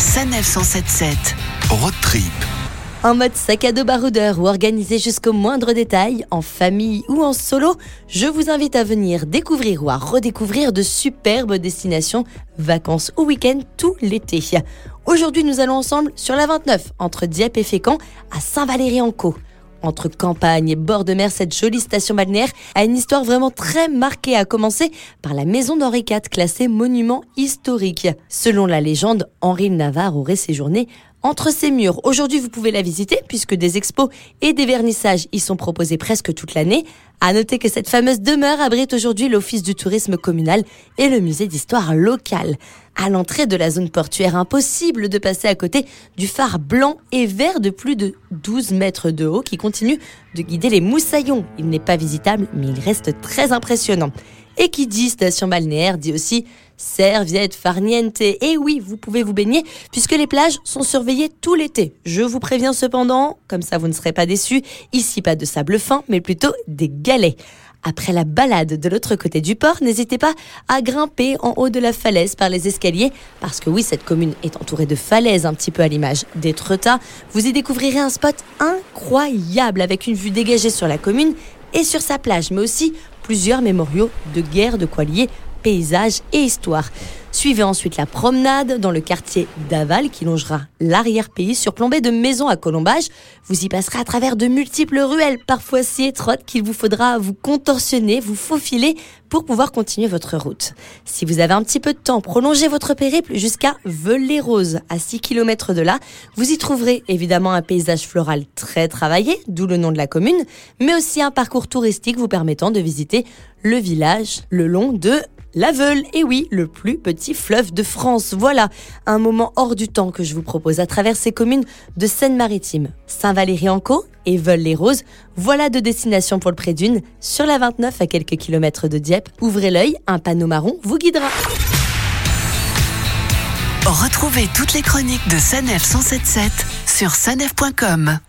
Sanef 177. Road trip. En mode sac à dos baroudeur ou organisé jusqu'au moindre détail, en famille ou en solo, je vous invite à venir découvrir ou à redécouvrir de superbes destinations, vacances ou week-ends tout l'été. Aujourd'hui, nous allons ensemble sur la 29 entre Dieppe et Fécamp à Saint-Valery-en-Caux. Entre campagne et bord de mer, cette jolie station balnéaire a une histoire vraiment très marquée, à commencer par la maison d'Henri IV, classée monument historique. Selon la légende, Henri de Navarre aurait séjourné entre ces murs. Aujourd'hui, vous pouvez la visiter puisque des expos et des vernissages y sont proposés presque toute l'année. À noter que cette fameuse demeure abrite aujourd'hui l'Office du tourisme communal et le musée d'histoire locale. À l'entrée de la zone portuaire, impossible de passer à côté du phare blanc et vert de plus de 12 mètres de haut qui continue de guider les moussaillons. Il n'est pas visitable, mais il reste très impressionnant. Et qui dit station balnéaire dit aussi serviette farniente. Et oui, vous pouvez vous baigner puisque les plages sont surveillées tout l'été. Je vous préviens cependant, comme ça vous ne serez pas déçus, ici pas de sable fin, mais plutôt des galets. Après la balade de l'autre côté du port, n'hésitez pas à grimper en haut de la falaise par les escaliers, parce que oui, cette commune est entourée de falaises, un petit peu à l'image d'Étretat. Vous y découvrirez un spot incroyable avec une vue dégagée sur la commune et sur sa plage, mais aussi plusieurs mémoriaux de guerre de quoi lier paysage et histoire. Suivez ensuite la promenade dans le quartier d'Aval qui longera l'arrière-pays surplombé de maisons à colombage. Vous y passerez à travers de multiples ruelles, parfois si étroites qu'il vous faudra vous contorsionner, vous faufiler pour pouvoir continuer votre route. Si vous avez un petit peu de temps, prolongez votre périple jusqu'à Velay-Rose, à 6 km de là. Vous y trouverez évidemment un paysage floral très travaillé, d'où le nom de la commune, mais aussi un parcours touristique vous permettant de visiter le village le long de la Veule, et oui, le plus petit fleuve de France. Voilà un moment hors du temps que je vous propose à travers ces communes de Seine-Maritime. Saint-Valéry-en-Caux et Veul-les-Roses, voilà deux destinations pour le Prédune, sur la 29 à quelques kilomètres de Dieppe. Ouvrez l'œil, un panneau marron vous guidera. Retrouvez toutes les chroniques de Sanef 177 sur sanef.com.